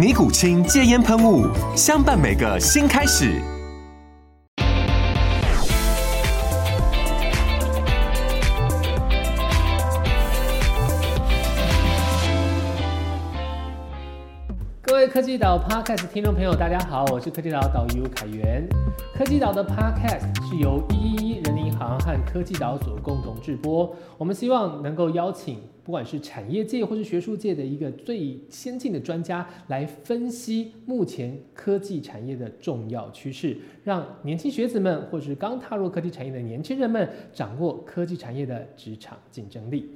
尼古清戒烟喷雾，相伴每个新开始。科技岛 Podcast 听众朋友，大家好，我是科技岛导游凯源。科技岛的 Podcast 是由一一一人民银行和科技岛所共同制播。我们希望能够邀请不管是产业界或是学术界的一个最先进的专家来分析目前科技产业的重要趋势，让年轻学子们或是刚踏入科技产业的年轻人们掌握科技产业的职场竞争力。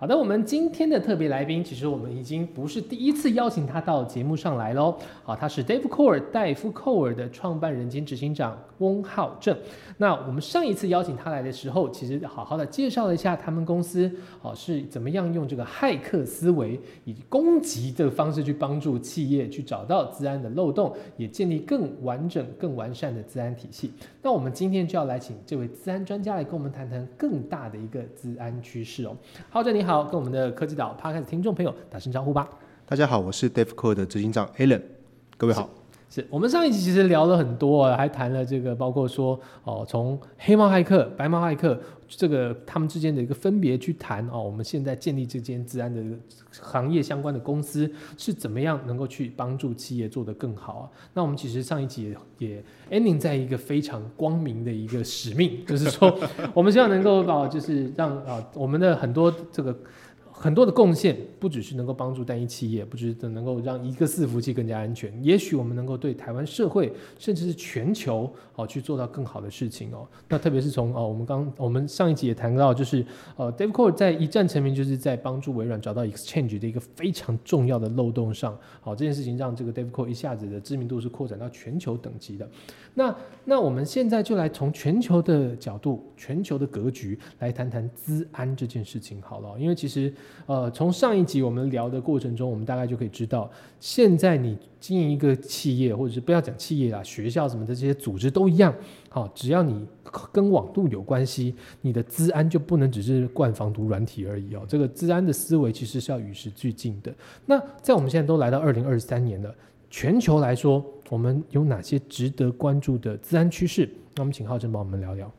好的，我们今天的特别来宾，其实我们已经不是第一次邀请他到节目上来喽。好，他是 Dave Core 戴夫寇尔的创办人兼执行长翁浩正。那我们上一次邀请他来的时候，其实好好的介绍了一下他们公司，哦是怎么样用这个骇客思维以攻击的方式去帮助企业去找到资安的漏洞，也建立更完整、更完善的资安体系。那我们今天就要来请这位资安专家来跟我们谈谈更大的一个资安趋势哦。浩正你好。好，跟我们的科技岛 Podcast 听众朋友打声招呼吧。大家好，我是 Dave Core 的执行长 Alan，各位好。是我们上一集其实聊了很多啊，还谈了这个，包括说哦，从黑猫骇客、白猫骇客这个他们之间的一个分别去谈哦，我们现在建立这间治安的行业相关的公司是怎么样能够去帮助企业做得更好啊？那我们其实上一集也 ending 在一个非常光明的一个使命，就是说我们希望能够把就是让啊我们的很多这个。很多的贡献不只是能够帮助单一企业，不只是能够让一个伺服器更加安全，也许我们能够对台湾社会甚至是全球哦去做到更好的事情哦。那特别是从哦我们刚我们上一集也谈到，就是呃 Dave Core 在一战成名，就是在帮助微软找到 Exchange 的一个非常重要的漏洞上，好这件事情让这个 Dave Core 一下子的知名度是扩展到全球等级的。那那我们现在就来从全球的角度、全球的格局来谈谈资安这件事情好了，因为其实。呃，从上一集我们聊的过程中，我们大概就可以知道，现在你经营一个企业，或者是不要讲企业啊，学校什么的这些组织都一样。好，只要你跟网度有关系，你的资安就不能只是灌防毒软体而已哦。这个资安的思维其实是要与时俱进的。那在我们现在都来到二零二三年了，全球来说，我们有哪些值得关注的资安趋势？那我们请浩正帮我们聊聊。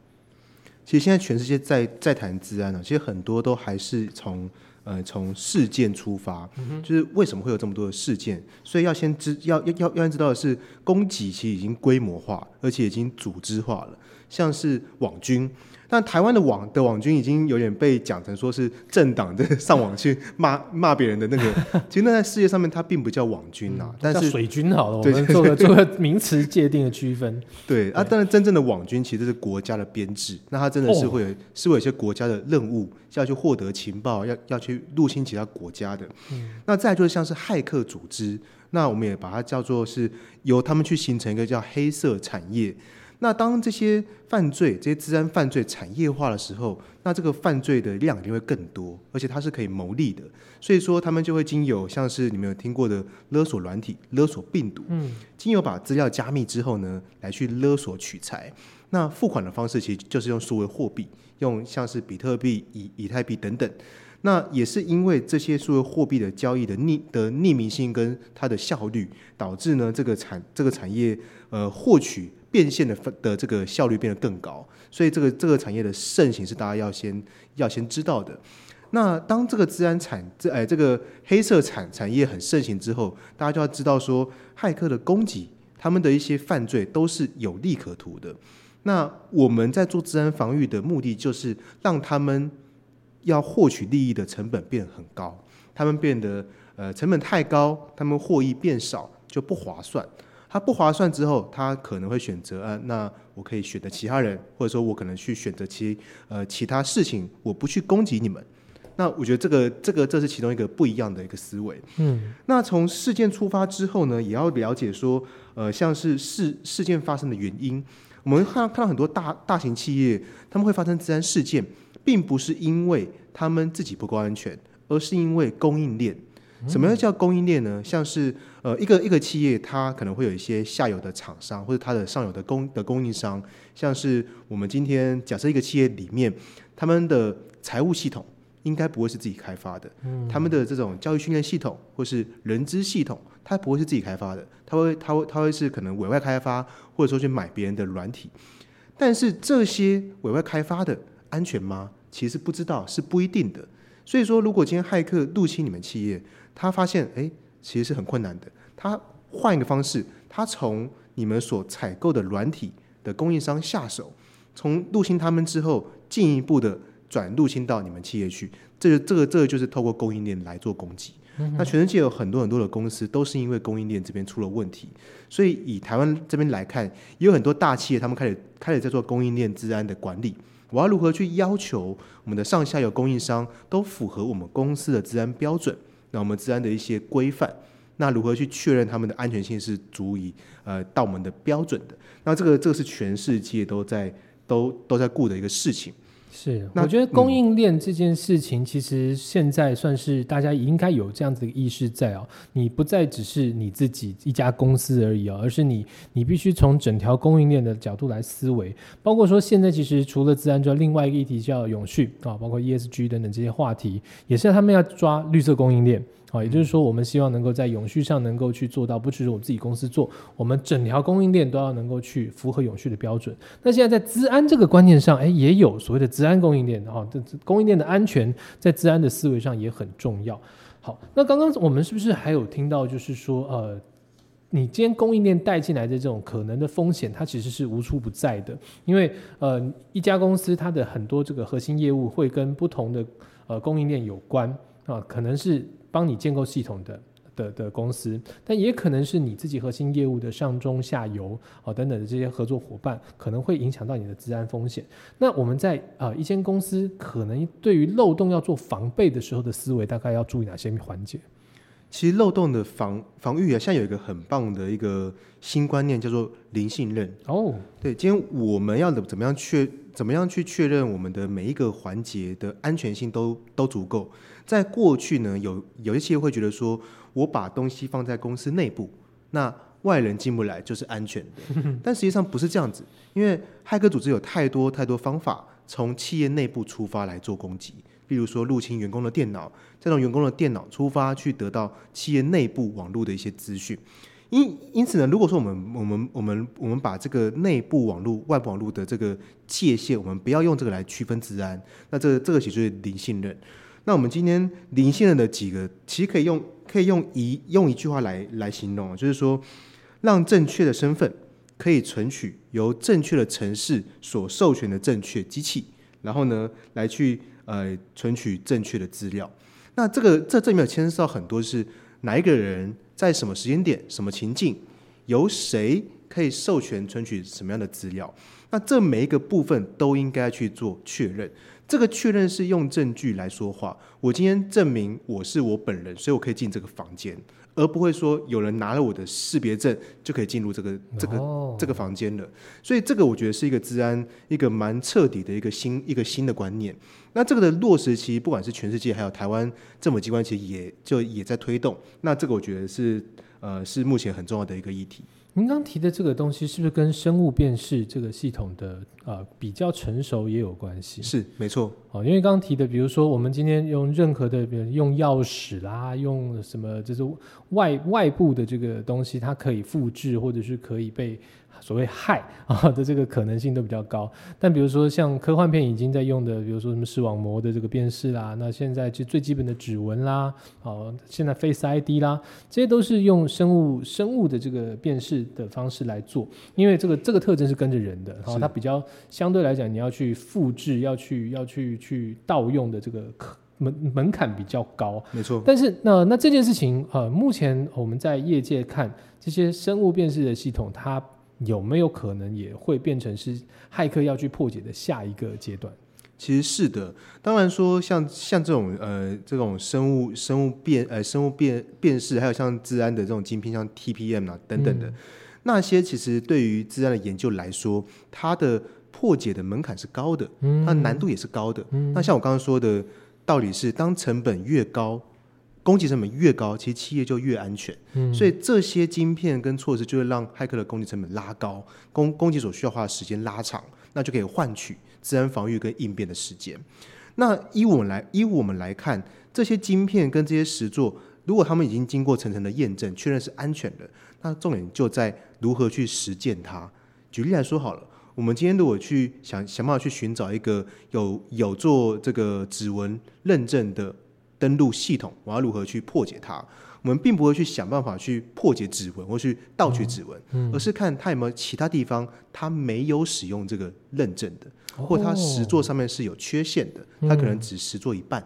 其实现在全世界在在谈治安呢，其实很多都还是从。呃，从事件出发，就是为什么会有这么多的事件？所以要先知要要要要先知道的是，攻击其实已经规模化，而且已经组织化了，像是网军。但台湾的网的网军已经有点被讲成说是政党的上网去骂骂别人的那个，其实那在世界上面它并不叫网军呐，但是水军好了，我们做个做个名词界定的区分。对啊，当然真正的网军其实是国家的编制，那它真的是会有是会有一些国家的任务要去获得情报，要要去入侵其他国家的。那再就是像是骇客组织，那我们也把它叫做是由他们去形成一个叫黑色产业。那当这些犯罪、这些治安犯罪产业化的时候，那这个犯罪的量一定会更多，而且它是可以牟利的。所以说，他们就会经由像是你们有听过的勒索软体、勒索病毒，嗯，经由把资料加密之后呢，来去勒索取财。那付款的方式其实就是用数位货币，用像是比特币、以以太币等等。那也是因为这些数位货币的交易的匿的匿名性跟它的效率，导致呢这个产这个产业呃获取。变现的的这个效率变得更高，所以这个这个产业的盛行是大家要先要先知道的。那当这个治安产这哎这个黑色产产业很盛行之后，大家就要知道说，骇客的攻击他们的一些犯罪都是有利可图的。那我们在做治安防御的目的，就是让他们要获取利益的成本变很高，他们变得呃成本太高，他们获益变少就不划算。他不划算之后，他可能会选择啊，那我可以选择其他人，或者说我可能去选择其呃其他事情，我不去攻击你们。那我觉得这个这个这是其中一个不一样的一个思维。嗯，那从事件出发之后呢，也要了解说，呃，像是事事件发生的原因。我们看看到很多大大型企业，他们会发生自然事件，并不是因为他们自己不够安全，而是因为供应链。什么叫供应链呢？像是呃一个一个企业，它可能会有一些下游的厂商，或者它的上游的供的供应商。像是我们今天假设一个企业里面，他们的财务系统应该不会是自己开发的，他们的这种教育训练系统或是人资系统，它不会是自己开发的，它会它会它会是可能委外开发，或者说去买别人的软体。但是这些委外开发的安全吗？其实不知道，是不一定的。所以说，如果今天骇客入侵你们企业，他发现，哎，其实是很困难的。他换一个方式，他从你们所采购的软体的供应商下手，从入侵他们之后，进一步的转入侵到你们企业去。这个、这个、这个就是透过供应链来做攻击。那全世界有很多很多的公司都是因为供应链这边出了问题，所以以台湾这边来看，也有很多大企业他们开始开始在做供应链治安的管理。我要如何去要求我们的上下游供应商都符合我们公司的治安标准？那我们治安的一些规范，那如何去确认他们的安全性是足以呃到我们的标准的？那这个这个是全世界都在都都在顾的一个事情。是，我觉得供应链这件事情，其实现在算是大家应该有这样子的意识在哦。你不再只是你自己一家公司而已哦，而是你你必须从整条供应链的角度来思维。包括说现在其实除了自然之外，另外一个议题叫永续啊，包括 ESG 等等这些话题，也是他们要抓绿色供应链。好，也就是说，我们希望能够在永续上能够去做到，不只是我自己公司做，我们整条供应链都要能够去符合永续的标准。那现在在资安这个观念上，哎，也有所谓的资安供应链，哈，这供应链的安全在资安的思维上也很重要。好，那刚刚我们是不是还有听到，就是说，呃，你今天供应链带进来的这种可能的风险，它其实是无处不在的，因为呃，一家公司它的很多这个核心业务会跟不同的呃供应链有关啊，可能是。帮你建构系统的的的公司，但也可能是你自己核心业务的上中下游啊等等的这些合作伙伴，可能会影响到你的治安风险。那我们在啊一间公司可能对于漏洞要做防备的时候的思维，大概要注意哪些环节？其实漏洞的防防御啊，现在有一个很棒的一个新观念，叫做零信任。哦，对，今天我们要怎怎么样确怎么样去确认我们的每一个环节的安全性都都足够？在过去呢，有有一些会觉得说，我把东西放在公司内部，那外人进不来就是安全的。但实际上不是这样子，因为骇客组织有太多太多方法从企业内部出发来做攻击，例如说入侵员工的电脑，再从员工的电脑出发去得到企业内部网络的一些资讯。因因此呢，如果说我们我们我们我们把这个内部网络、外部网络的这个界限，我们不要用这个来区分治安，那这个这个其实就是零信任。那我们今天零信任的几个，其实可以用可以用一用一句话来来形容，就是说，让正确的身份可以存取由正确的城市所授权的正确机器，然后呢，来去呃存取正确的资料。那这个这这里面牵涉到很多是哪一个人在什么时间点、什么情境，由谁可以授权存取什么样的资料？那这每一个部分都应该去做确认。这个确认是用证据来说话。我今天证明我是我本人，所以我可以进这个房间，而不会说有人拿了我的识别证就可以进入这个这个这个房间了。所以这个我觉得是一个治安一个蛮彻底的一个新一个新的观念。那这个的落实，其实不管是全世界还有台湾政府机关，其实也就也在推动。那这个我觉得是呃是目前很重要的一个议题。您刚提的这个东西是不是跟生物辨识这个系统的呃比较成熟也有关系？是，没错。哦，因为刚刚提的，比如说我们今天用任何的，比如用钥匙啦，用什么，就是外外部的这个东西，它可以复制或者是可以被所谓害啊的这个可能性都比较高。但比如说像科幻片已经在用的，比如说什么视网膜的这个辨识啦，那现在就最基本的指纹啦，哦，现在 Face ID 啦，这些都是用生物生物的这个辨识的方式来做，因为这个这个特征是跟着人的，然后它比较相对来讲，你要去复制、要去要去去盗用的这个门门槛比较高。没错，但是那那这件事情，呃，目前我们在业界看这些生物辨识的系统，它有没有可能也会变成是骇客要去破解的下一个阶段？其实是的。当然说像像这种呃这种生物生物辨呃生物辨辨识，还有像治安的这种晶片，像 TPM 啊等等的，嗯那些其实对于治安的研究来说，它的破解的门槛是高的，嗯它的难度也是高的。那像我刚刚说的道理是，当成本越高，攻击成本越高，其实企业就越安全。嗯所以这些晶片跟措施就会让骇客的攻击成本拉高，攻攻击所需要花的时间拉长，那就可以换取治安防御跟应变的时间。那依我们来依我们来看，这些晶片跟这些实作，如果他们已经经过层层的验证，确认是安全的，那重点就在如何去实践它。举例来说好了，我们今天如果去想想办法去寻找一个有有做这个指纹认证的登录系统，我要如何去破解它？我们并不会去想办法去破解指纹或去盗取指纹，而是看它有没有其他地方它没有使用这个认证的，或它实作上面是有缺陷的，它可能只实作一半。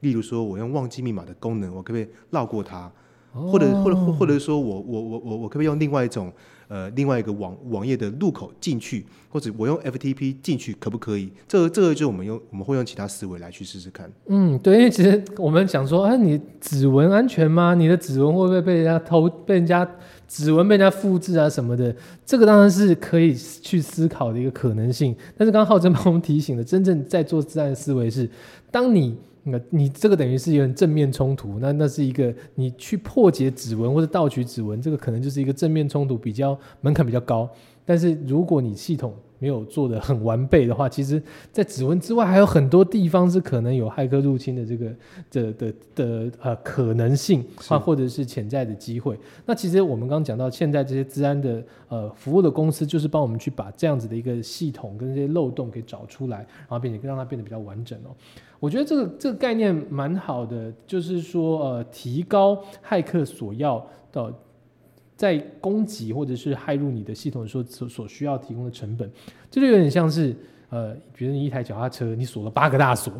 例如说，我用忘记密码的功能，我可不可以绕过它？或者或者或或者是说我我我我我可不可以用另外一种呃另外一个网网页的入口进去，或者我用 FTP 进去可不可以？这个这个就我们用我们会用其他思维来去试试看。嗯，对，因为其实我们想说，啊，你指纹安全吗？你的指纹会不会被人家偷、被人家指纹被人家复制啊什么的？这个当然是可以去思考的一个可能性。但是刚刚浩真帮我们提醒的，真正在做自然思维是，当你那你这个等于是有点正面冲突，那那是一个你去破解指纹或者盗取指纹，这个可能就是一个正面冲突，比较门槛比较高。但是如果你系统没有做的很完备的话，其实，在指纹之外还有很多地方是可能有骇客入侵的这个的的的呃可能性是啊，或者是潜在的机会。那其实我们刚刚讲到，现在这些治安的呃服务的公司，就是帮我们去把这样子的一个系统跟这些漏洞给找出来，然后并且让它变得比较完整哦。我觉得这个这个概念蛮好的，就是说呃提高骇客所要的。在攻击或者是害入你的系统所所所需要提供的成本，这就有点像是呃，比如你一台脚踏车，你锁了八个大锁，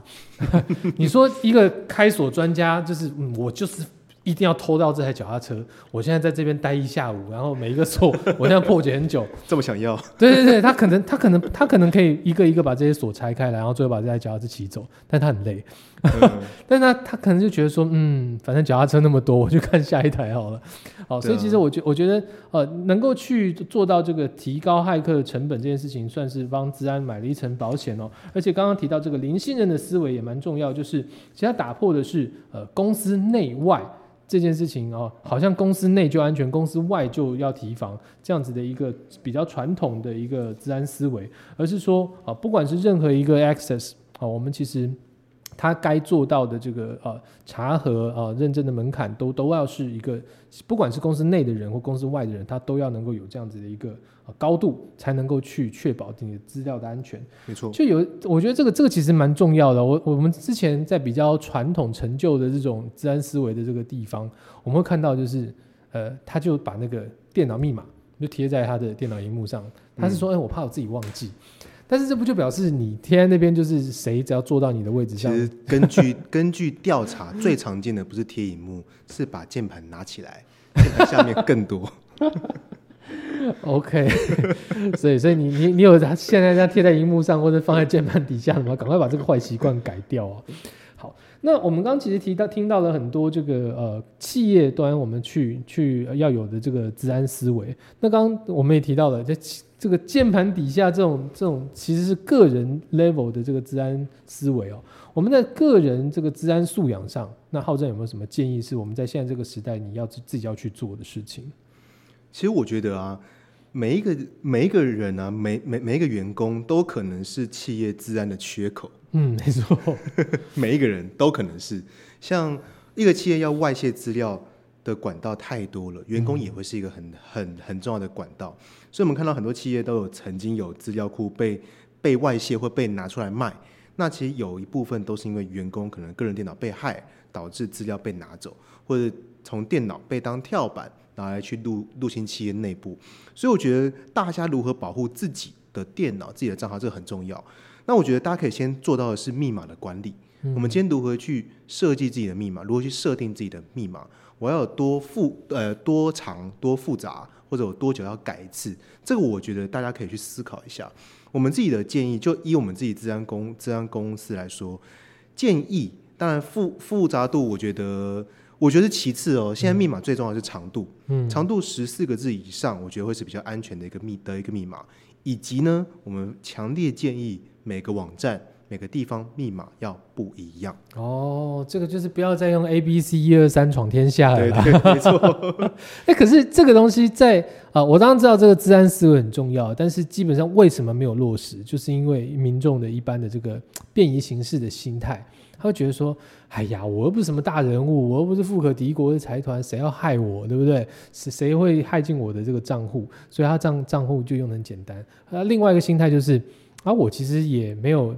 你说一个开锁专家就是，我就是一定要偷到这台脚踏车，我现在在这边待一下午，然后每一个锁 我现在破解很久，这么想要，对对对，他可能他可能他可能可以一个一个把这些锁拆开来，然后最后把这台脚踏车骑走，但他很累，嗯 但他他可能就觉得说，嗯，反正脚踏车那么多，我就看下一台好了。好，所以其实我觉我觉得呃，能够去做到这个提高骇客的成本这件事情，算是帮治安买了一层保险哦。而且刚刚提到这个零信任的思维也蛮重要，就是其实他打破的是呃公司内外。这件事情哦，好像公司内就安全，公司外就要提防这样子的一个比较传统的一个治安思维，而是说啊，不管是任何一个 access 啊，我们其实它该做到的这个呃查核啊认证的门槛都都要是一个，不管是公司内的人或公司外的人，他都要能够有这样子的一个呃高度，才能够去确保你的资料的安全。没错，就有，我觉得这个这个其实蛮重要的。我我们之前在比较传统陈旧的这种治安思维的这个地方，我们会看到就是，呃，他就把那个电脑密码就贴在他的电脑荧幕上，他是说，哎、我怕我自己忘记。但是这不就表示你贴在那边就是谁只要坐到你的位置上，其实根据 根据调查，最常见的不是贴荧幕，是把键盘拿起来，键盘下面更多。OK，所以所以你你你有现在这样贴在荧幕上或者放在键盘底下的吗？赶快把这个坏习惯改掉啊！好，那我们刚刚其实提到听到了很多这个呃企业端我们去去要有的这个治安思维。那刚刚我们也提到了，这这个键盘底下这种这种其实是个人 level 的这个治安思维哦。我们在个人这个治安素养上，那浩正有没有什么建议是我们在现在这个时代你要自自己要去做的事情？其实我觉得啊，每一个每一个人啊，每每每一个员工都可能是企业治安的缺口，嗯，没错。每一个人都可能是。像一个企业要外泄资料，的管道太多了，员工也会是一个很很很重要的管道。所以，我们看到很多企业都有曾经有资料库被被外泄或被拿出来卖。那其实有一部分都是因为员工可能个人电脑被害，导致资料被拿走，或者从电脑被当跳板拿来去入入侵企业内部。所以，我觉得大家如何保护自己的电脑、自己的账号，这个很重要。那我觉得大家可以先做到的是密码的管理。我们今天如何去设计自己的密码？如何去设定自己的密码？我要有多复呃多长多复杂，或者有多久要改一次？这个我觉得大家可以去思考一下。我们自己的建议，就以我们自己治安公治安公司来说，建议当然复复杂度，我觉得我觉得其次哦。现在密码最重要是长度，嗯，长度十四个字以上，我觉得会是比较安全的一个密的一个密码。以及呢，我们强烈建议每个网站。每个地方密码要不一样哦，这个就是不要再用 A B C 一二三闯天下了。对对，没错。哎，可是这个东西在啊，我当然知道这个治安思维很重要，但是基本上为什么没有落实，就是因为民众的一般的这个便宜行事的心态，他会觉得说，哎呀，我又不是什么大人物，我又不是富可敌国的财团，谁要害我，对不对？谁谁会害进我的这个账户？所以他账账户就用很简单。那另外一个心态就是，啊，我其实也没有。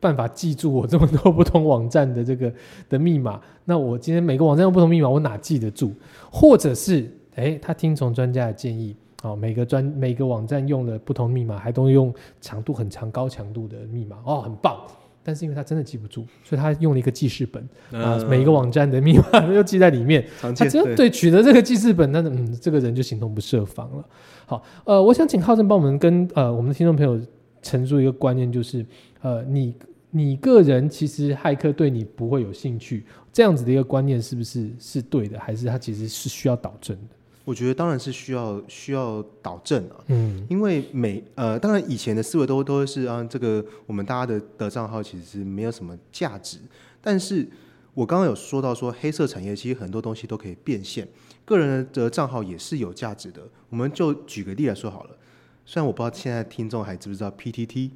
办法记住我这么多不同网站的这个 的密码，那我今天每个网站用不同密码，我哪记得住？或者是，诶，他听从专家的建议，哦，每个专每个网站用了不同密码，还都用长度很长、高强度的密码，哦，很棒。但是因为他真的记不住，所以他用了一个记事本啊，每一个网站的密码都记在里面。他只要对取得这个记事本，那嗯，这个人就形同不设防了。好，呃，我想请浩正帮我们跟呃我们的听众朋友陈述一个观念，就是呃你。你个人其实骇客对你不会有兴趣，这样子的一个观念是不是是对的，还是它其实是需要导正的？我觉得当然是需要需要导正啊，嗯，因为每呃，当然以前的思维都都是啊，这个我们大家的的账号其实是没有什么价值，但是我刚刚有说到说黑色产业其实很多东西都可以变现，个人的账号也是有价值的，我们就举个例来说好了。虽然我不知道现在听众还知不知道 PTT，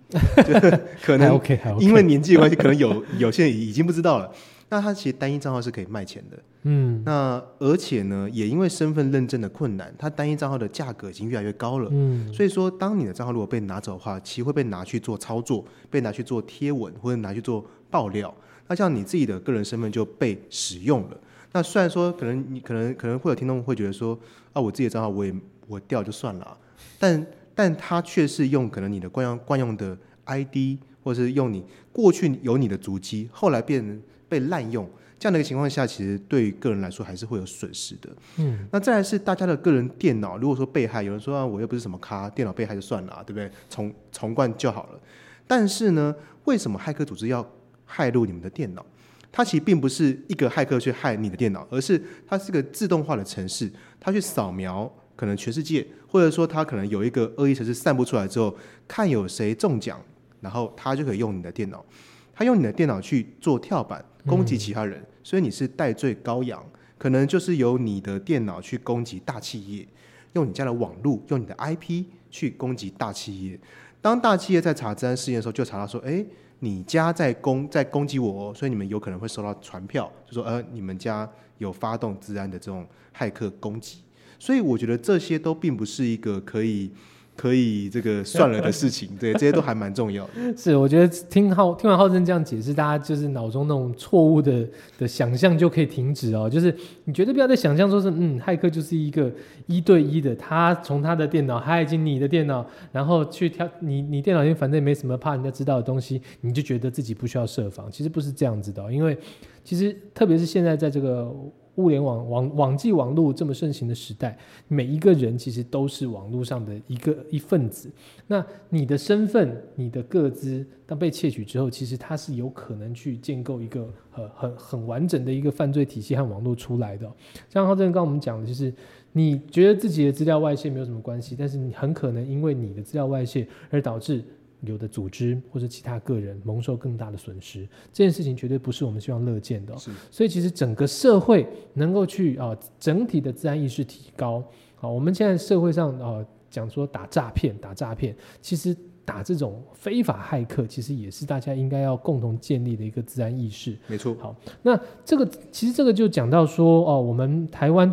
可能因为年纪的关系，可能有 有些人已经不知道了。那它其实单一账号是可以卖钱的，嗯，那而且呢，也因为身份认证的困难，它单一账号的价格已经越来越高了，嗯，所以说当你的账号如果被拿走的话，其实会被拿去做操作，被拿去做贴文或者拿去做爆料，那像你自己的个人身份就被使用了。那虽然说可能你可能可能会有听众会觉得说，啊，我自己的账号我也我掉就算了，但但它却是用可能你的惯用惯用的 ID，或者是用你过去有你的足迹，后来变被滥用，这样的一个情况下，其实对于个人来说还是会有损失的。嗯，那再来是大家的个人电脑，如果说被害，有人说啊，我又不是什么咖，电脑被害就算了，对不对？重重灌就好了。但是呢，为什么骇客组织要害入你们的电脑？它其实并不是一个骇客去害你的电脑，而是它是个自动化的程式，它去扫描。可能全世界，或者说他可能有一个恶意程式散布出来之后，看有谁中奖，然后他就可以用你的电脑，他用你的电脑去做跳板攻击其他人，所以你是戴罪羔羊。可能就是由你的电脑去攻击大企业，用你家的网络，用你的 IP 去攻击大企业。当大企业在查治安事件的时候，就查到说，哎，你家在攻在攻击我，哦，所以你们有可能会收到传票，就说，呃，你们家有发动治安的这种骇客攻击。所以我觉得这些都并不是一个可以 可以这个算了的事情，对，这些都还蛮重要的。是，我觉得听浩听完浩正这样解释，大家就是脑中那种错误的的想象就可以停止哦。就是你绝对不要再想象说是嗯，骇客就是一个一对一的，他从他的电脑骇进你的电脑，然后去挑你你电脑里面反正也没什么怕人家知道的东西，你就觉得自己不需要设防。其实不是这样子的，因为其实特别是现在在这个。物联网网网际网络这么盛行的时代，每一个人其实都是网络上的一个一份子。那你的身份、你的个资，当被窃取之后，其实它是有可能去建构一个很很很完整的一个犯罪体系和网络出来的。像浩正刚我们讲的，就是你觉得自己的资料外泄没有什么关系，但是你很可能因为你的资料外泄而导致。有的组织或者其他个人蒙受更大的损失，这件事情绝对不是我们希望乐见的。是，所以其实整个社会能够去啊，整体的治安意识提高啊。我们现在社会上啊讲说打诈骗，打诈骗，其实打这种非法骇客，其实也是大家应该要共同建立的一个治安意识。没错。好，那这个其实这个就讲到说，哦，我们台湾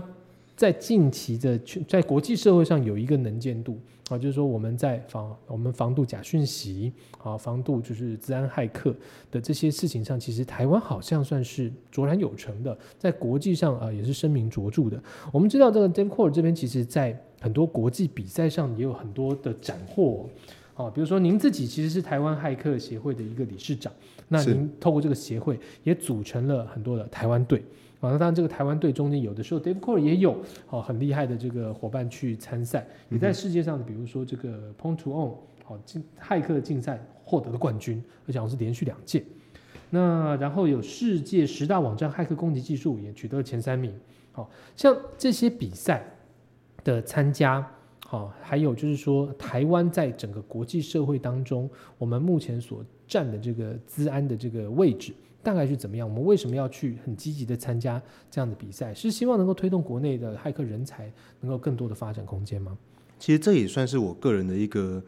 在近期的在国际社会上有一个能见度啊，就是说我们在防我们防度假讯息啊，防度就是治安骇客的这些事情上，其实台湾好像算是卓然有成的，在国际上啊也是声名卓著的。我们知道这个 Demcore 这边，其实在很多国际比赛上也有很多的斩获。啊，比如说您自己其实是台湾骇客协会的一个理事长，那您透过这个协会也组成了很多的台湾队啊。那当然，这个台湾队中间有的时候 Dave Core 也有哦很厉害的这个伙伴去参赛，也在世界上，比如说这个 Point to 好竞骇客竞赛获得了冠军，而且好像是连续两届。那然后有世界十大网站骇客攻击技术也取得了前三名。好像这些比赛的参加。好，还有就是说，台湾在整个国际社会当中，我们目前所占的这个资安的这个位置，大概是怎么样？我们为什么要去很积极的参加这样的比赛？是希望能够推动国内的骇客人才能够更多的发展空间吗？其实这也算是我个人的一个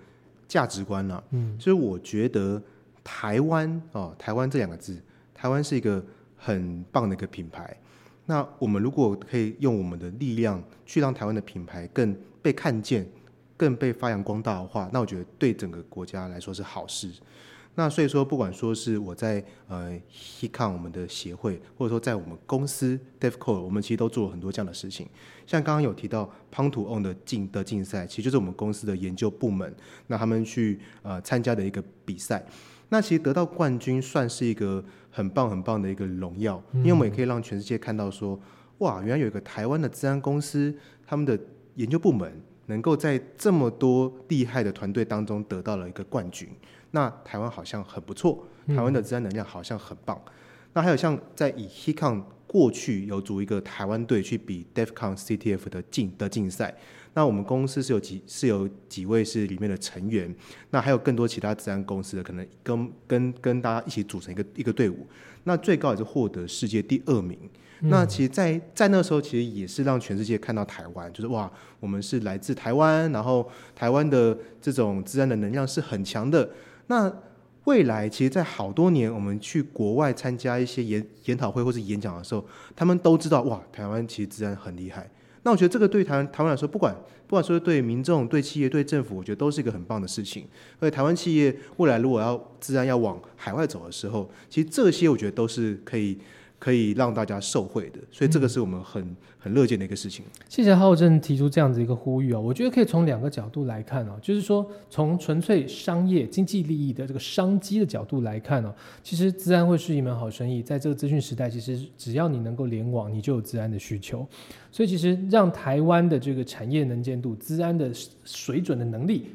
价值观了。嗯，就是我觉得台湾哦，台湾这两个字，台湾是一个很棒的一个品牌。那我们如果可以用我们的力量去让台湾的品牌更被看见，更被发扬光大的话，那我觉得对整个国家来说是好事。那所以说，不管说是我在呃 HeCon 我们的协会，或者说在我们公司 DevCo，我们其实都做了很多这样的事情。像刚刚有提到 p o n t o On 的竞的竞赛，其实就是我们公司的研究部门，那他们去呃参加的一个比赛。那其实得到冠军算是一个。很棒很棒的一个荣耀，因为我们也可以让全世界看到说，哇，原来有一个台湾的治安公司，他们的研究部门能够在这么多厉害的团队当中得到了一个冠军。那台湾好像很不错，台湾的治安能量好像很棒。那还有像在以 HeCon 过去有组一个台湾队去比 DefCon CTF 的竞的竞赛。那我们公司是有几是有几位是里面的成员，那还有更多其他治安公司的可能跟跟跟大家一起组成一个一个队伍，那最高也是获得世界第二名。那其实，在在那时候，其实也是让全世界看到台湾，就是哇，我们是来自台湾，然后台湾的这种治安的能量是很强的。那未来，其实，在好多年，我们去国外参加一些研研讨会或是演讲的时候，他们都知道哇，台湾其实治安很厉害。那我觉得这个对台湾台湾来说，不管不管说对民众、对企业、对政府，我觉得都是一个很棒的事情。所以台湾企业未来如果要自然要往海外走的时候，其实这些我觉得都是可以。可以让大家受惠的，所以这个是我们很很乐见的一个事情。谢谢浩正提出这样子一个呼吁啊，我觉得可以从两个角度来看哦，就是说从纯粹商业经济利益的这个商机的角度来看哦，其实治安会是一门好生意。在这个资讯时代，其实只要你能够联网，你就有治安的需求。所以其实让台湾的这个产业能见度、治安的水准的能力，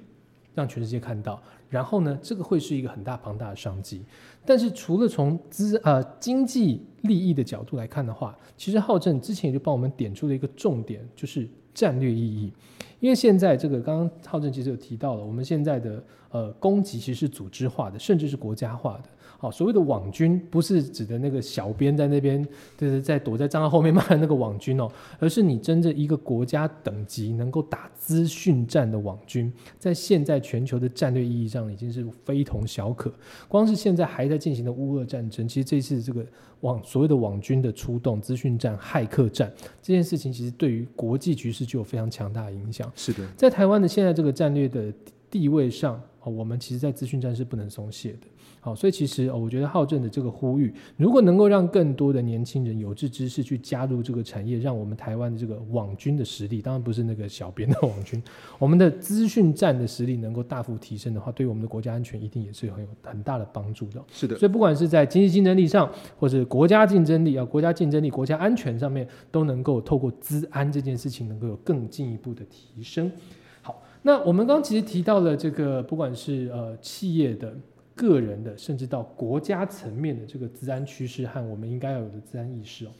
让全世界看到。然后呢，这个会是一个很大庞大的商机。但是除了从资呃经济利益的角度来看的话，其实浩正之前也就帮我们点出了一个重点，就是战略意义。因为现在这个刚刚浩正其实有提到了，我们现在的呃供给其实是组织化的，甚至是国家化的。好，所谓的网军不是指的那个小编在那边就是在躲在账号后面骂的那个网军哦，而是你真正一个国家等级能够打资讯战的网军，在现在全球的战略意义上已经是非同小可。光是现在还在进行的乌俄战争，其实这次这个网所谓的网军的出动、资讯战、骇客战这件事情，其实对于国际局势具有非常强大的影响。是的，在台湾的现在这个战略的地位上，哦，我们其实在资讯战是不能松懈的。好，所以其实我觉得浩正的这个呼吁，如果能够让更多的年轻人有志之士去加入这个产业，让我们台湾的这个网军的实力，当然不是那个小编的网军，我们的资讯站的实力能够大幅提升的话，对我们的国家安全一定也是很有很大的帮助的。是的，所以不管是在经济竞争力上，或者国家竞争力啊，国家竞争力、国家安全上面，都能够透过资安这件事情，能够有更进一步的提升。好，那我们刚其实提到了这个，不管是呃企业的。个人的，甚至到国家层面的这个治安趋势和我们应该要有的治安意识哦，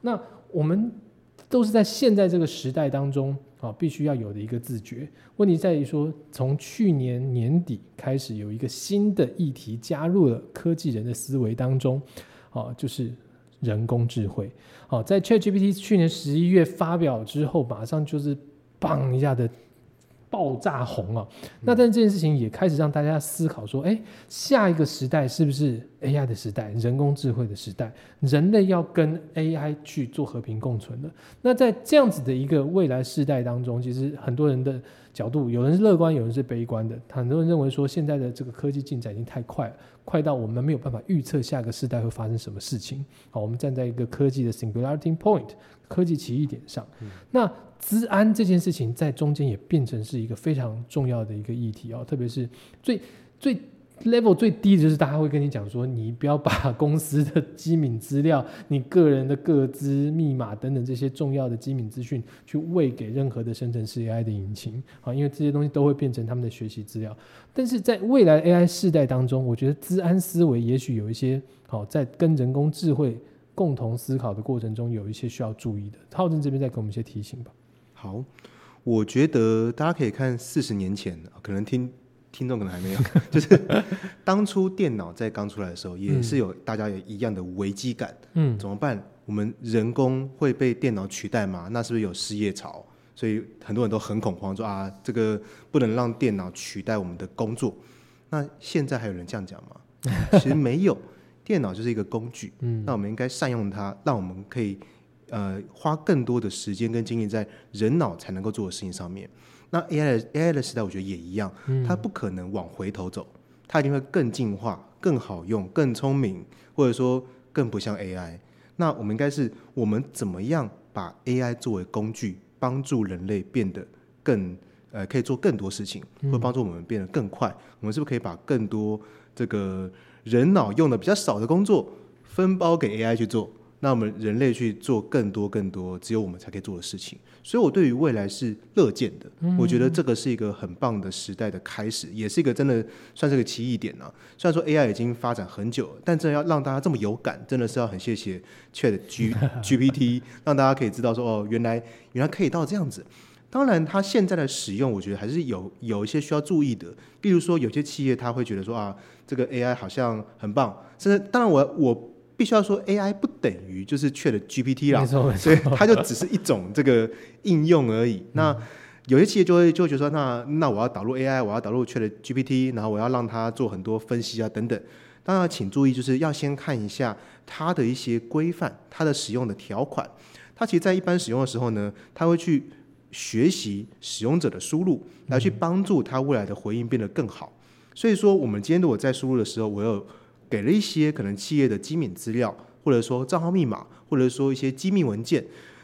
那我们都是在现在这个时代当中啊，必须要有的一个自觉。问题在于说，从去年年底开始，有一个新的议题加入了科技人的思维当中，啊，就是人工智慧。好，在 ChatGPT 去年十一月发表之后，马上就是棒一下的爆炸红啊。那但是这件事情也开始让大家思考说，哎，下一个时代是不是 AI 的时代，人工智慧的时代，人类要跟 AI 去做和平共存的？那在这样子的一个未来世代当中，其实很多人的角度，有人是乐观，有人是悲观的。很多人认为说，现在的这个科技进展已经太快了，快到我们没有办法预测下个时代会发生什么事情。好，我们站在一个科技的 singularity point，科技奇异点上，那资安这件事情在中间也变成是一个非常重要的一个议题哦，特别是最最。Level 最低的就是大家会跟你讲说，你不要把 公司的机敏资料、你个人的个资、密码等等这些重要的机敏资讯去喂给任何的生成式 AI 的引擎啊，因为这些东西都会变成他们的学习资料。但是在未来 AI 世代当中，我觉得资安思维也许有一些好，在跟人工智慧共同思考的过程中，有一些需要注意的。浩正这边再给我们一些提醒吧。好，我觉得大家可以看四十年前，可能听。听众可能还没有，就是当初电脑在刚出来的时候，也是有大家有一样的危机感。嗯，怎么办？我们人工会被电脑取代吗？那是不是有失业潮？所以很多人都很恐慌，说啊，这个不能让电脑取代我们的工作。那现在还有人这样讲吗？其实没有，电脑就是一个工具。嗯，那我们应该善用它，让我们可以呃花更多的时间跟精力在人脑才能够做的事情上面。那 AI 的 AI 的时代，我觉得也一样，它不可能往回头走，它一定会更进化、更好用、更聪明，或者说更不像 AI。那我们应该是我们怎么样把 AI 作为工具，帮助人类变得更呃，可以做更多事情，或帮助我们变得更快？我们是不是可以把更多这个人脑用的比较少的工作，分包给 AI 去做？那我们人类去做更多更多只有我们才可以做的事情，所以我对于未来是乐见的。我觉得这个是一个很棒的时代的开始，也是一个真的算是个奇异点呢。虽然说 AI 已经发展很久，但真的要让大家这么有感，真的是要很谢谢 Chat G GPT，让大家可以知道说哦，原来原来可以到这样子。当然，它现在的使用，我觉得还是有有一些需要注意的。例如说，有些企业他会觉得说啊，这个 AI 好像很棒，甚至当然我我。必须要说，AI 不等于就是 Chat GPT 啦，所以它就只是一种这个应用而已。那有些企业就会就会觉得说，那那我要导入 AI，我要导入 Chat GPT，然后我要让它做很多分析啊等等。当然，请注意，就是要先看一下它的一些规范，它的使用的条款。它其实，在一般使用的时候呢，它会去学习使用者的输入，来去帮助它未来的回应变得更好。所以说，我们今天如果在输入的时候，我有。给了一些可能企业的机密资料，或者说账号密码，或者说一些机密文件，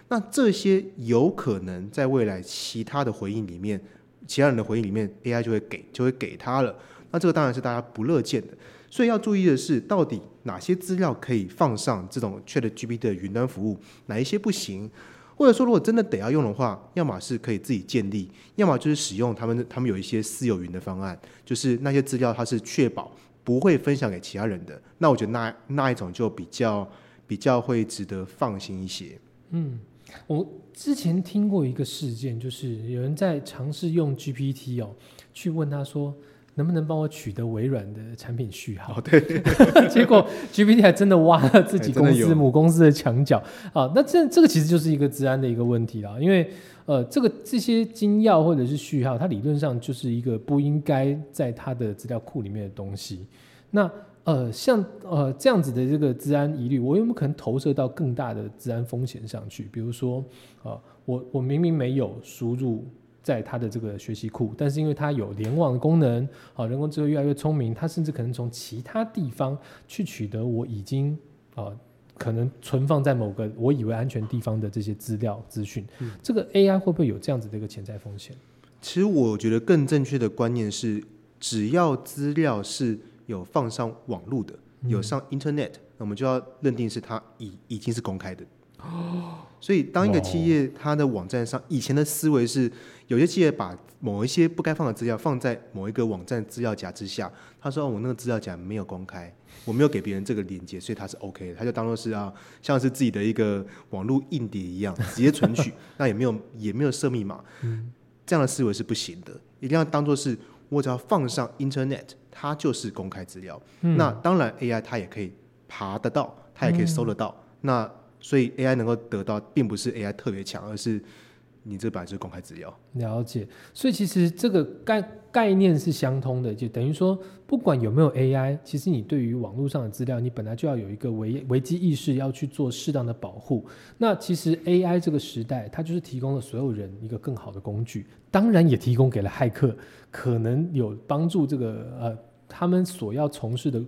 那这些有可能在未来其他的回应里面，其他人的回应里面，AI 就会给就会给他了。那这个当然是大家不乐见的。所以要注意的是，到底哪些资料可以放上这种 ChatGPT 的云端服务，哪一些不行？或者说，如果真的得要用的话，要么是可以自己建立，要么就是使用他们他们有一些私有云的方案，就是那些资料它是确保。不会分享给其他人的，那我觉得那那一种就比较比较会值得放心一些。嗯，我之前听过一个事件，就是有人在尝试用 GPT 哦，去问他说能不能帮我取得微软的产品序号？对，结果 GPT 还真的挖了自己公司母公司的墙角啊！那这这个其实就是一个治安的一个问题啦，因为。呃，这个这些金钥或者是序号，它理论上就是一个不应该在它的资料库里面的东西。那呃，像呃这样子的这个治安疑虑，我有没有可能投射到更大的治安风险上去？比如说，呃，我我明明没有输入在它的这个学习库，但是因为它有联网的功能，好，人工智能越来越聪明，它甚至可能从其他地方去取得我已经啊。可能存放在某个我以为安全地方的这些资料资讯，这个 AI 会不会有这样子的一个潜在风险？其实我觉得更正确的观念是，只要资料是有放上网络的，有上 Internet，那我们就要认定是它已已经是公开的。哦，所以当一个企业它的网站上，以前的思维是，有些企业把某一些不该放的资料放在某一个网站资料夹之下，他说我那个资料夹没有公开。我没有给别人这个连接，所以它是 OK 的，他就当做是啊，像是自己的一个网络硬碟一样，直接存取，那也没有也没有设密码，这样的思维是不行的，一定要当做是我只要放上 Internet，它就是公开资料。那当然 AI 它也可以爬得到，它也可以搜得到。那所以 AI 能够得到，并不是 AI 特别强，而是你这本来是公开资料。了解，所以其实这个概概念是相通的，就等于说，不管有没有 AI，其实你对于网络上的资料，你本来就要有一个危危机意识，要去做适当的保护。那其实 AI 这个时代，它就是提供了所有人一个更好的工具，当然也提供给了骇客，可能有帮助这个呃他们所要从事的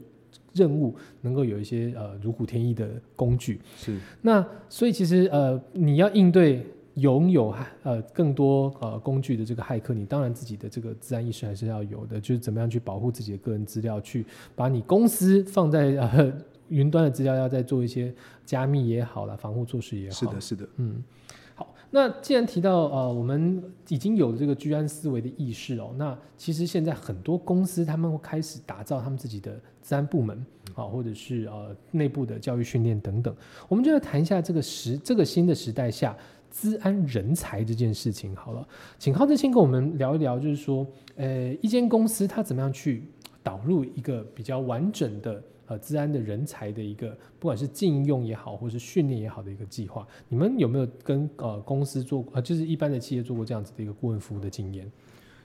任务能够有一些呃如虎添翼的工具。是，那所以其实呃你要应对。拥有呃更多呃工具的这个骇客，你当然自己的这个自然意识还是要有的，就是怎么样去保护自己的个人资料，去把你公司放在呃 云端的资料要再做一些加密也好了，防护措施也好。是的，是的，嗯。好，那既然提到呃我们已经有这个居安思危的意识哦，那其实现在很多公司他们会开始打造他们自己的治安部门啊，或者是呃内部的教育训练等等。我们就来谈一下这个时这个新的时代下。资安人才这件事情，好了，请浩志先跟我们聊一聊，就是说，呃，一间公司它怎么样去导入一个比较完整的呃治安的人才的一个，不管是禁用也好，或是训练也好的一个计划，你们有没有跟呃公司做呃，就是一般的企业做过这样子的一个顾问服务的经验？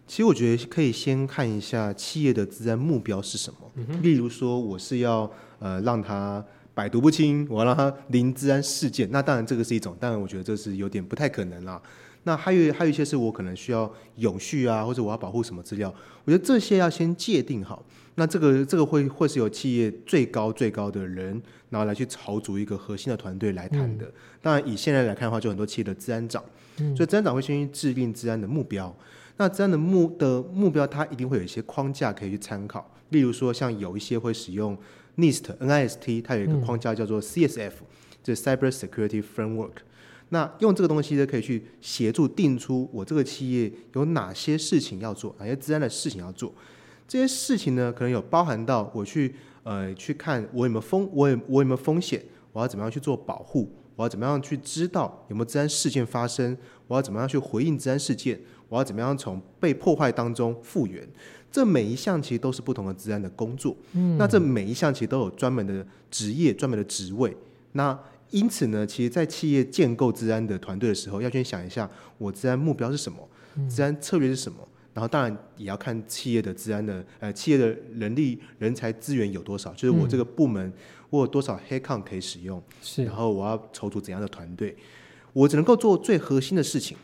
其实我觉得可以先看一下企业的治安目标是什么，例如说我是要呃让他。百毒不侵，我要让他零治安事件，那当然这个是一种，当然我觉得这是有点不太可能啦。那还有还有一些是我可能需要永续啊，或者我要保护什么资料，我觉得这些要先界定好。那这个这个会会是由企业最高最高的人，然后来去筹组一个核心的团队来谈的。当然以现在来看的话，就很多企业的治安长，所以治安长会先去制定治安的目标。那治安的目的目标，它一定会有一些框架可以去参考，例如说像有一些会使用。NIST NIST 它有一个框架叫做 CSF，这 Cyber Security Framework。那用这个东西呢，可以去协助定出我这个企业有哪些事情要做，哪些治安的事情要做。这些事情呢，可能有包含到我去呃去看我有没有风，我有我有没有风险，我要怎么样去做保护，我要怎么样去知道有没有治安事件发生，我要怎么样去回应治安事件，我要怎么样从被破坏当中复原。这每一项其实都是不同的治安的工作，嗯，那这每一项其实都有专门的职业、专门的职位。那因此呢，其实，在企业建构治安的团队的时候，要先想一下我治安目标是什么，治安策略是什么。然后，当然也要看企业的治安的呃，企业的人力人才资源有多少，就是我这个部门我有多少黑抗可以使用，是。然后我要筹组怎样的团队，我只能够做最核心的事情，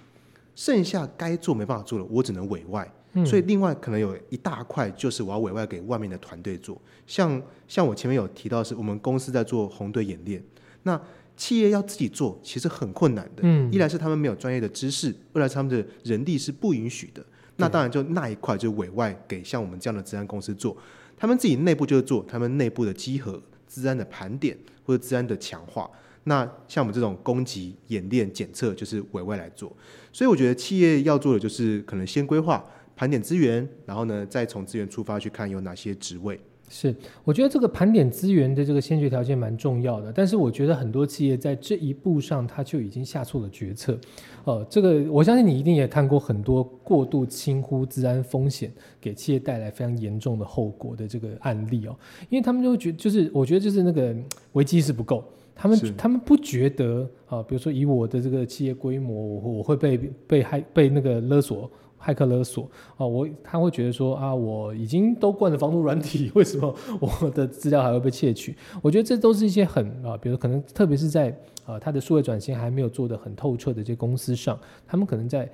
剩下该做没办法做了，我只能委外。所以，另外可能有一大块就是我要委外给外面的团队做，像像我前面有提到，是我们公司在做红队演练，那企业要自己做其实很困难的。嗯，一来是他们没有专业的知识，二来他们的人力是不允许的。那当然就那一块就委外给像我们这样的治安公司做，他们自己内部就是做他们内部的稽核、治安的盘点或者治安的强化。那像我们这种攻击演练检测，就是委外来做。所以我觉得企业要做的就是可能先规划。盘点资源，然后呢，再从资源出发去看有哪些职位。是，我觉得这个盘点资源的这个先决条件蛮重要的。但是我觉得很多企业在这一步上，他就已经下错了决策。呃，这个我相信你一定也看过很多过度轻忽治安风险，给企业带来非常严重的后果的这个案例哦。因为他们就觉，就是我觉得就是那个危机意识不够，他们他们不觉得啊，比如说以我的这个企业规模，我我会被被害被那个勒索。骇客勒索啊，我他会觉得说啊，我已经都灌了防毒软体，为什么我的资料还会被窃取？我觉得这都是一些很啊，比如可能特别是在啊，他的数位转型还没有做得很透彻的这些公司上，他们可能在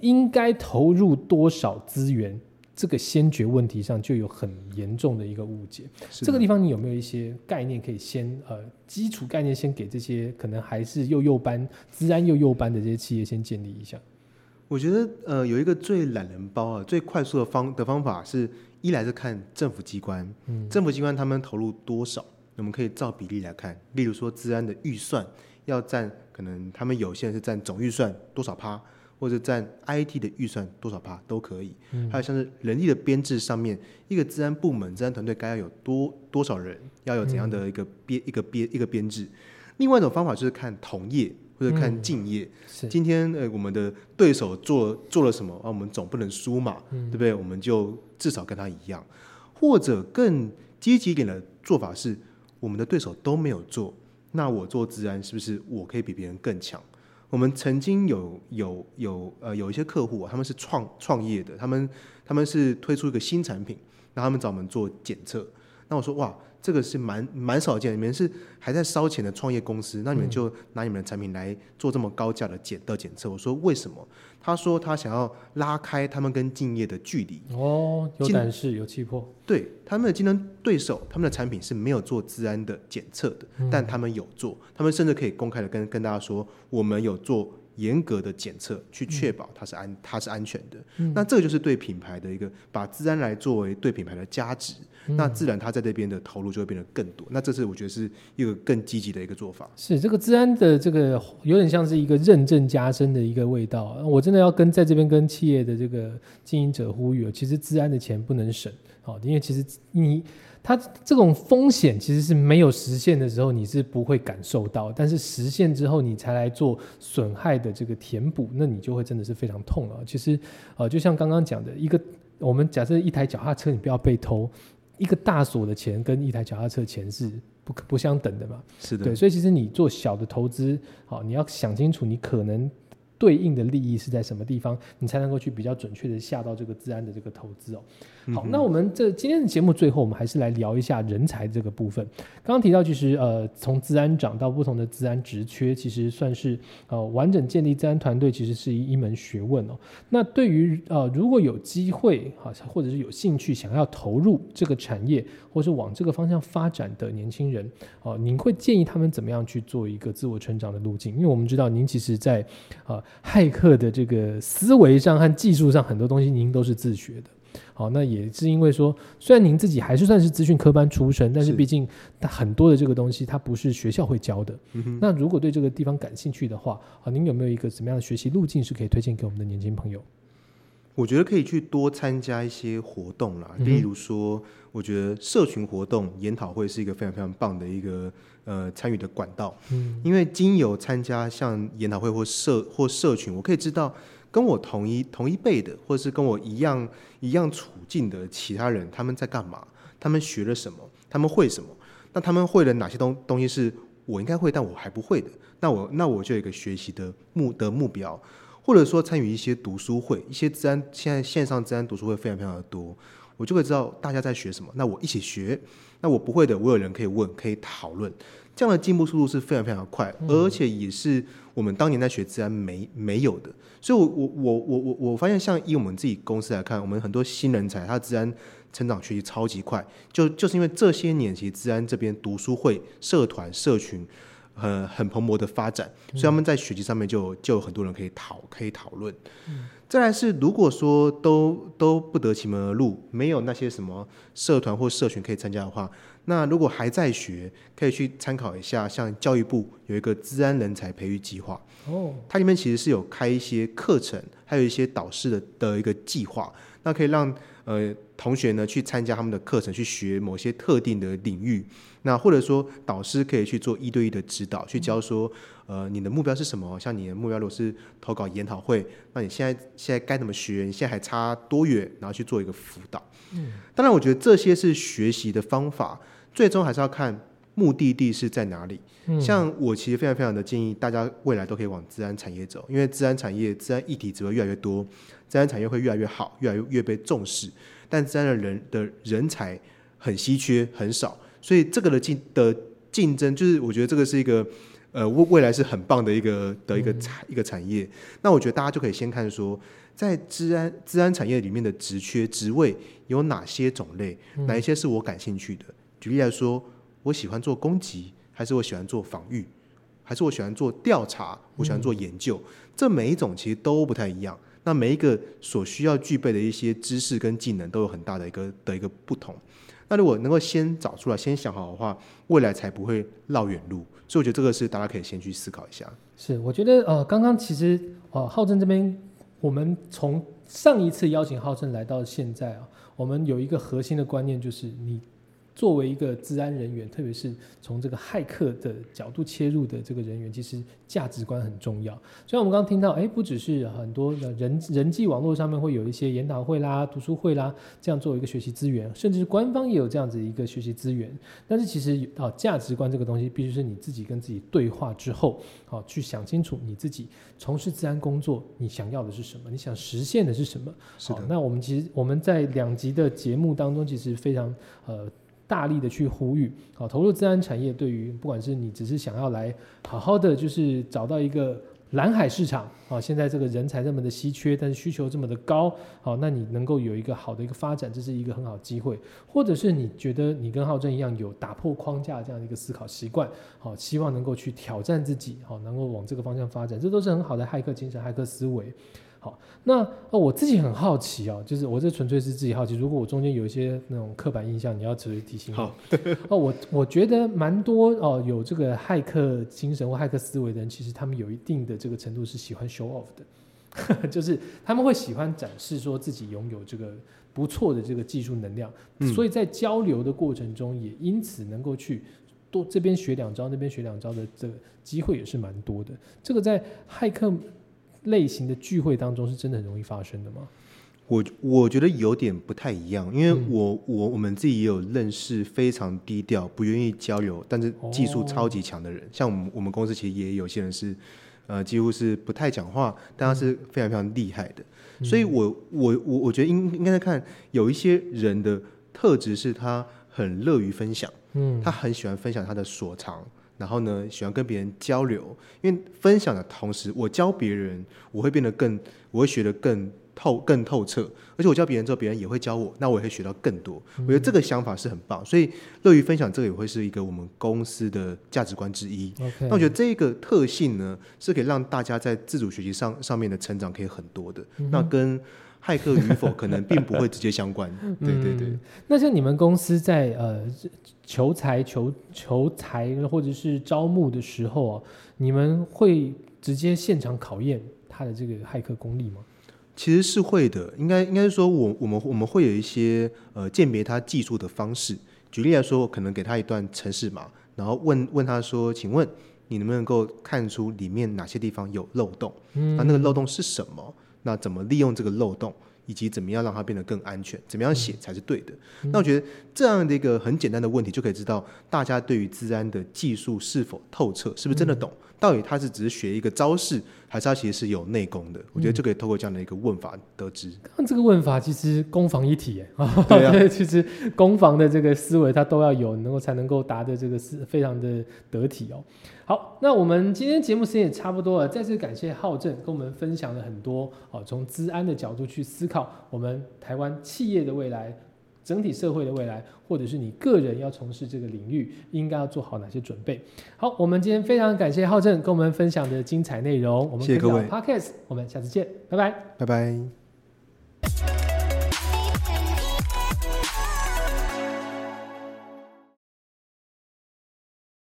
应该投入多少资源这个先决问题上就有很严重的一个误解。这个地方你有没有一些概念可以先呃基础概念先给这些可能还是幼幼班、资安幼幼班的这些企业先建立一下？我觉得呃有一个最懒人包啊，最快速的方的方法是，一来是看政府机关，政府机关他们投入多少，我们可以照比例来看。例如说，治安的预算要占，可能他们有些是占总预算多少趴，或者占 IT 的预算多少趴都可以。还有像是人力的编制上面，一个治安部门、治安团队该要有多多少人，要有怎样的一个编一个编一个编制。另外一种方法就是看同业。或者看敬业，今天呃我们的对手做做了什么啊？我们总不能输嘛，对不对？我们就至少跟他一样，或者更积极一点的做法是，我们的对手都没有做，那我做自然是不是我可以比别人更强？我们曾经有有有呃有一些客户啊，他们是创创业的，他们他们是推出一个新产品，然后他们找我们做检测。那我说哇，这个是蛮蛮少见的，你们是还在烧钱的创业公司，那你们就拿你们的产品来做这么高价的检的检测。我说为什么？他说他想要拉开他们跟敬业的距离。哦，有进胆识，有气魄。对他们的竞争对手，他们的产品是没有做治安的检测的，但他们有做，他们甚至可以公开的跟跟大家说，我们有做严格的检测，去确保它是安它是安全的。那这个就是对品牌的一个把治安来作为对品牌的价值，那自然它在这边的投入就会变得更多。那这是我觉得是一个更积极的一个做法。是这个治安的这个有点像是一个认证加深的一个味道。我真的要跟在这边跟企业的这个经营者呼吁哦，其实治安的钱不能省好，因为其实你它这种风险其实是没有实现的时候你是不会感受到，但是实现之后你才来做损害的这个填补，那你就会真的是非常痛了。其实呃，就像刚刚讲的一个，我们假设一台脚踏车你不要被偷，一个大锁的钱跟一台脚踏车钱是不可不相等的嘛。是的，对，所以其实你做小的投资，好，你要想清楚你可能对应的利益是在什么地方，你才能够去比较准确的下到这个治安的这个投资哦。好，那我们这今天的节目最后，我们还是来聊一下人才这个部分。刚刚提到，其实呃，从治安长到不同的治安职缺，其实算是呃完整建立治安团队，其实是一一门学问哦。那对于呃如果有机会好像或者是有兴趣想要投入这个产业，或是往这个方向发展的年轻人，哦、您会建议他们怎么样去做一个自我成长的路径？因为我们知道您其实在呃骇客的这个思维上和技术上很多东西您都是自学的。好，那也是因为说，虽然您自己还是算是资讯科班出身，但是是毕竟它很多的这个东西它不是学校会教的。嗯那如果对这个地方感兴趣的话，啊，您有没有一个怎么样的学习路径是可以推荐给我们的年轻朋友？我觉得可以去多参加一些活动啦，例如说，我觉得社群活动、研讨会是一个非常非常棒的一个呃参与的管道。嗯，因为经由参加像研讨会或社或社群，我可以知道跟我同一同一辈的，或者是跟我一样一样处境的其他人，他们在干嘛？他们学了什么？他们会什么？那他们会了哪些东东西是我应该会，但我还不会的？那我那我就有一个学习的目的目标，或者说参与一些读书会，一些自然现在线上自然读书会非常非常的多，我就会知道大家在学什么，那我一起学。那我不会的，我有人可以问，可以讨论。这样的进步速度是非常非常的快，而且也是我们当年在学自然没没有的。所以我，我我我我我发现，像以我们自己公司来看，我们很多新人才，他自然成长学习超级快，就就是因为这些年其实自然这边读书会、社团、社群。很很蓬勃的发展，所以他们在学习上面就就有很多人可以讨可以讨论。再来是，如果说都都不得其门而入，没有那些什么社团或社群可以参加的话，那如果还在学，可以去参考一下，像教育部有一个治安人才培育计划，哦，它里面其实是有开一些课程，还有一些导师的的一个计划，那可以让呃同学呢去参加他们的课程，去学某些特定的领域。那或者说导师可以去做一对一的指导，去教说，呃，你的目标是什么？像你的目标如果是投稿研讨会，那你现在现在该怎么学？你现在还差多远？然后去做一个辅导。嗯，当然，我觉得这些是学习的方法，最终还是要看目的地是在哪里。嗯像我其实非常非常的建议大家未来都可以往治安产业走，因为治安产业、治安议题只会越来越多，治安产业会越来越好，越来越越被重视，但治安的人的人才很稀缺，很少，所以这个的竞的竞争，就是我觉得这个是一个呃未未来是很棒的一个的一个产、一个产业。那我觉得大家就可以先看说，在治安治安产业里面的职缺职位有哪些种类，哪一些是我感兴趣的。举例来说，我喜欢做攻击，还是我喜欢做防御，还是我喜欢做调查，我喜欢做研究，这每一种其实都不太一样。那每一个所需要具备的一些知识跟技能都有很大的一个的一个不同。那如果能够先找出来，先想好的话，未来才不会绕远路。所以我觉得这个是大家可以先去思考一下。是，我觉得呃，刚刚其实呃，浩正这边，我们从上一次邀请浩正来到现在啊，我们有一个核心的观念，就是你作为一个治安人员，特别是从这个骇客的角度切入的这个人员，其实价值观很重要。所以，我们刚刚听到，哎，不只是很多的人人际网络上面会有一些研讨会啦、读书会啦，这样作为一个学习资源，甚至是官方也有这样子一个学习资源。但是，其实啊，价值观这个东西，必须是你自己跟自己对话之后，好去想清楚你自己从事治安工作，你想要的是什么，你想实现的是什么。是的。那我们其实我们在两集的节目当中，其实非常呃。大力的去呼吁，好投入自然产业，对于不管是你只是想要来好好的就是找到一个蓝海市场，好现在这个人才这么的稀缺，但是需求这么的高，好那你能够有一个好的一个发展，这是一个很好机会。或者是你觉得你跟浩正一样有打破框架这样的一个思考习惯，好希望能够去挑战自己，好能够往这个方向发展，这都是很好的骇客精神、骇客思维。好，那呃我自己很好奇哦，就是我这纯粹是自己好奇。如果我中间有一些那种刻板印象，你要直接提醒我。好，哦，我我觉得蛮多哦，有这个骇客精神或骇客思维的人，其实他们有一定的这个程度是喜欢 show off 的，就是他们会喜欢展示说自己拥有这个不错的这个技术能量，所以在交流的过程中，也因此能够去多这边学两招，那边学两招的这个机会也是蛮多的。这个在骇客。类型的聚会当中是真的很容易发生的吗？我我觉得有点不太一样，因为我我我们自己也有认识非常低调、不愿意交流，但是技术超级强的人。像我们我们公司其实也有些人是，呃，几乎是不太讲话，但他是非常非常厉害的。所以，我我我我觉得应应该在看有一些人的特质是他很乐于分享，嗯，他很喜欢分享他的所长。然后呢，喜欢跟别人交流，因为分享的同时，我教别人，我会变得更，我会学得更透、更透彻。而且我教别人之后，别人也会教我，那我也会学到更多。我觉得这个想法是很棒，所以乐于分享这个也会是一个我们公司的价值观之一。那我觉得这个特性呢，是可以让大家在自主学习上上面的成长可以很多的。那跟骇客与否可能并不会直接相关。对对对。那像你们公司在呃。求财、求求财，或者是招募的时候啊，你们会直接现场考验他的这个骇客功力吗？其实是会的，应该应该是说，我我们我们会有一些呃鉴别他技术的方式。举例来说，我可能给他一段程式码，然后问问他说：“请问你能不能够看出里面哪些地方有漏洞？那那个漏洞是什么？那怎么利用这个漏洞？”以及怎么样让它变得更安全？怎么样写才是对的？那我觉得这样的一个很简单的问题，就可以知道大家对于治安的技术是否透彻，是不是真的懂？到底他是只是学一个招式，还是他其实是有内功的？我觉得就可以透过这样的一个问法得知。那这个问法其实攻防一体，哎，对其实攻防的这个思维，他都要有，能够才能够答的这个是非常的得体哦。好，那我们今天节目时间也差不多了。再次感谢浩正跟我们分享了很多哦，从资安的角度去思考我们台湾企业的未来、整体社会的未来，或者是你个人要从事这个领域，应该要做好哪些准备。好，我们今天非常感谢浩正跟我们分享的精彩内容。我们谢谢各位，Podcast，我们下次见，拜拜，拜拜。